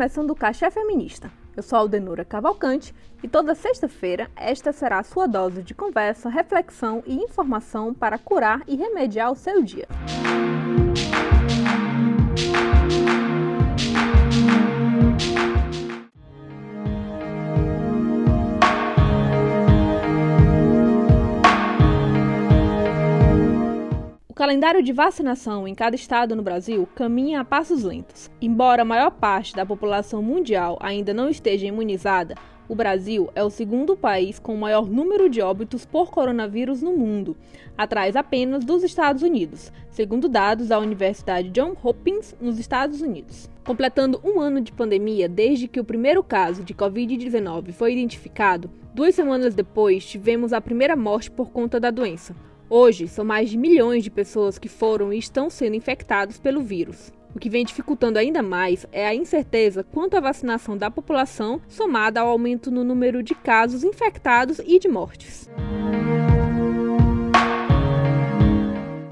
começando o Caixa Feminista. Eu sou Aldenura Cavalcante e toda sexta-feira esta será a sua dose de conversa, reflexão e informação para curar e remediar o seu dia. Calendário de vacinação em cada estado no Brasil caminha a passos lentos. Embora a maior parte da população mundial ainda não esteja imunizada, o Brasil é o segundo país com o maior número de óbitos por coronavírus no mundo, atrás apenas dos Estados Unidos, segundo dados da Universidade Johns Hopkins, nos Estados Unidos. Completando um ano de pandemia desde que o primeiro caso de Covid-19 foi identificado, duas semanas depois tivemos a primeira morte por conta da doença. Hoje, são mais de milhões de pessoas que foram e estão sendo infectados pelo vírus. O que vem dificultando ainda mais é a incerteza quanto à vacinação da população, somada ao aumento no número de casos infectados e de mortes.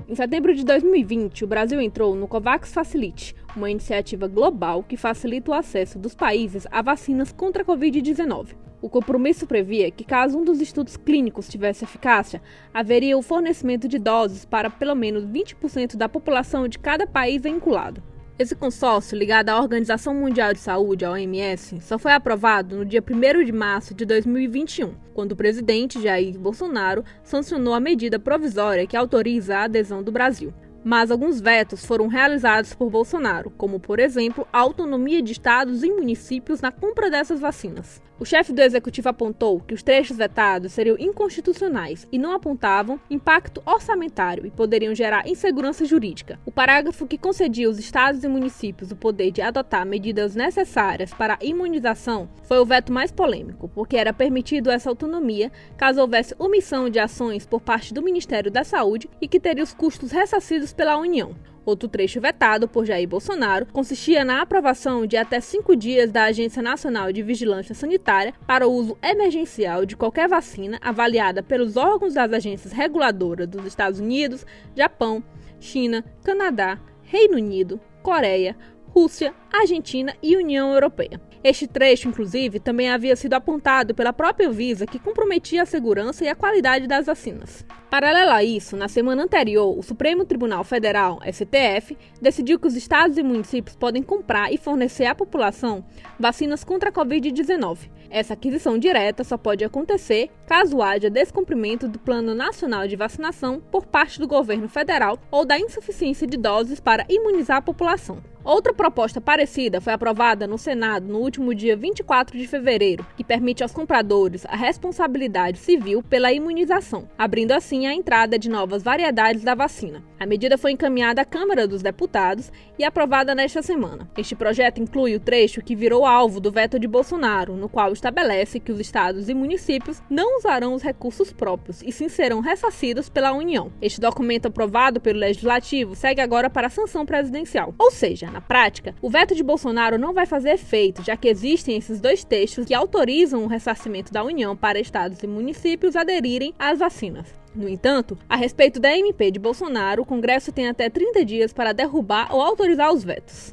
Em setembro de 2020, o Brasil entrou no COVAX Facilite, uma iniciativa global que facilita o acesso dos países a vacinas contra a Covid-19. O compromisso previa que, caso um dos estudos clínicos tivesse eficácia, haveria o fornecimento de doses para pelo menos 20% da população de cada país vinculado. Esse consórcio, ligado à Organização Mundial de Saúde, a OMS, só foi aprovado no dia 1 de março de 2021, quando o presidente Jair Bolsonaro sancionou a medida provisória que autoriza a adesão do Brasil. Mas alguns vetos foram realizados por Bolsonaro, como, por exemplo, a autonomia de estados e municípios na compra dessas vacinas. O chefe do executivo apontou que os trechos vetados seriam inconstitucionais e não apontavam impacto orçamentário e poderiam gerar insegurança jurídica. O parágrafo que concedia aos estados e municípios o poder de adotar medidas necessárias para a imunização foi o veto mais polêmico, porque era permitido essa autonomia caso houvesse omissão de ações por parte do Ministério da Saúde e que teria os custos ressarcidos pela União. Outro trecho vetado por Jair Bolsonaro consistia na aprovação de até cinco dias da Agência Nacional de Vigilância Sanitária para o uso emergencial de qualquer vacina avaliada pelos órgãos das agências reguladoras dos Estados Unidos, Japão, China, Canadá, Reino Unido, Coreia, Rússia, Argentina e União Europeia. Este trecho, inclusive, também havia sido apontado pela própria Visa que comprometia a segurança e a qualidade das vacinas. Paralelo a isso, na semana anterior, o Supremo Tribunal Federal, STF, decidiu que os estados e municípios podem comprar e fornecer à população vacinas contra a Covid-19. Essa aquisição direta só pode acontecer caso haja descumprimento do Plano Nacional de Vacinação por parte do governo federal ou da insuficiência de doses para imunizar a população. Outra proposta parecida foi aprovada no Senado no último dia 24 de fevereiro, que permite aos compradores a responsabilidade civil pela imunização, abrindo assim a entrada de novas variedades da vacina. A medida foi encaminhada à Câmara dos Deputados e aprovada nesta semana. Este projeto inclui o trecho que virou alvo do veto de Bolsonaro, no qual estabelece que os estados e municípios não usarão os recursos próprios e sim serão ressarcidos pela União. Este documento aprovado pelo Legislativo segue agora para a sanção presidencial. Ou seja, na prática, o veto de Bolsonaro não vai fazer efeito, já que existem esses dois textos que autorizam o ressarcimento da União para estados e municípios aderirem às vacinas. No entanto, a respeito da MP de Bolsonaro, o Congresso tem até 30 dias para derrubar ou autorizar os vetos.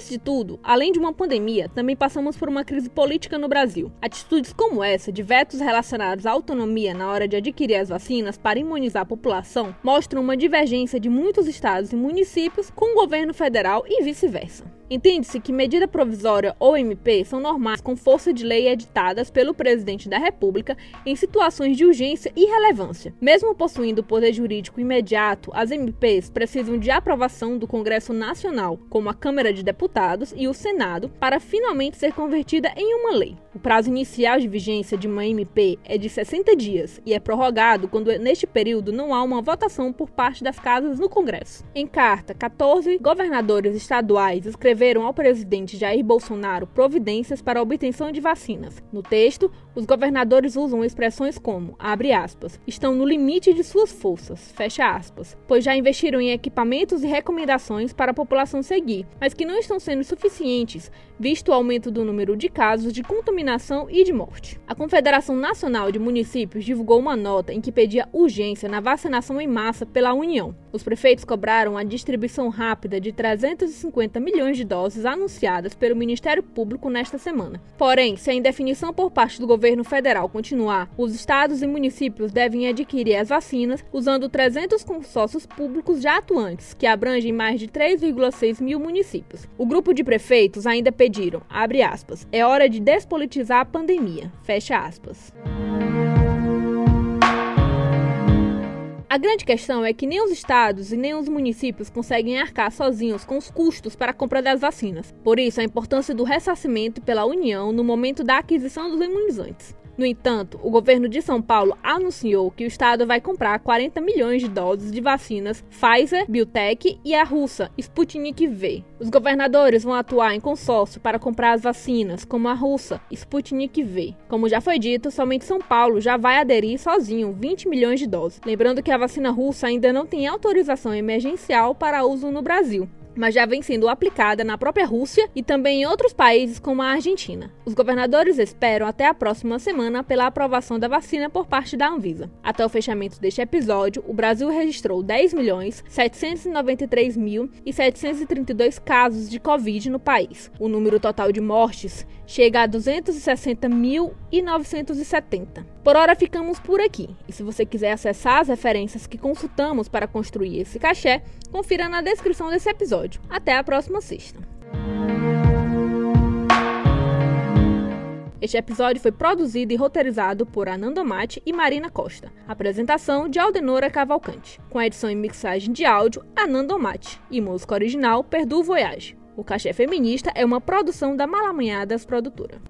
Antes de tudo, além de uma pandemia, também passamos por uma crise política no Brasil. Atitudes como essa, de vetos relacionados à autonomia na hora de adquirir as vacinas para imunizar a população, mostram uma divergência de muitos estados e municípios com o governo federal e vice-versa. Entende-se que medida provisória ou MP são normais com força de lei editadas pelo presidente da República em situações de urgência e relevância. Mesmo possuindo poder jurídico imediato, as MPs precisam de aprovação do Congresso Nacional, como a Câmara de Deputados e o Senado, para finalmente ser convertida em uma lei. O prazo inicial de vigência de uma MP é de 60 dias e é prorrogado quando neste período não há uma votação por parte das casas no Congresso. Em carta, 14 governadores estaduais escreveram ao presidente Jair Bolsonaro providências para a obtenção de vacinas. No texto, os governadores usam expressões como, abre aspas, estão no limite de suas forças, fecha aspas, pois já investiram em equipamentos e recomendações para a população seguir, mas que não estão sendo suficientes, visto o aumento do número de casos de contaminação e de morte. A Confederação Nacional de Municípios divulgou uma nota em que pedia urgência na vacinação em massa pela União. Os prefeitos cobraram a distribuição rápida de 350 milhões de doses anunciadas pelo Ministério Público nesta semana. Porém, se a indefinição por parte do governo federal continuar, os estados e municípios devem adquirir as vacinas usando 300 consórcios públicos já atuantes, que abrangem mais de 3,6 mil municípios. O grupo de prefeitos ainda pediram, aspas, é hora de despolitizar a pandemia, fecha aspas. A grande questão é que nem os estados e nem os municípios conseguem arcar sozinhos com os custos para a compra das vacinas. Por isso, a importância do ressarcimento pela União no momento da aquisição dos imunizantes. No entanto, o governo de São Paulo anunciou que o estado vai comprar 40 milhões de doses de vacinas Pfizer, BioNTech e a russa Sputnik V. Os governadores vão atuar em consórcio para comprar as vacinas, como a russa Sputnik V. Como já foi dito, somente São Paulo já vai aderir sozinho 20 milhões de doses. Lembrando que a vacina russa ainda não tem autorização emergencial para uso no Brasil mas já vem sendo aplicada na própria Rússia e também em outros países como a Argentina. Os governadores esperam até a próxima semana pela aprovação da vacina por parte da Anvisa. Até o fechamento deste episódio, o Brasil registrou 10 milhões 793 mil e 732 casos de Covid no país. O número total de mortes chega a 260.970. Por hora ficamos por aqui. E se você quiser acessar as referências que consultamos para construir esse cachê, confira na descrição desse episódio. Até a próxima sexta. Este episódio foi produzido e roteirizado por Ananda Mate e Marina Costa. Apresentação de Aldenora Cavalcante. Com edição e mixagem de áudio, Ananda Mate. E música original, Perdu Voyage. O Cachê Feminista é uma produção da Malamanhadas Produtora.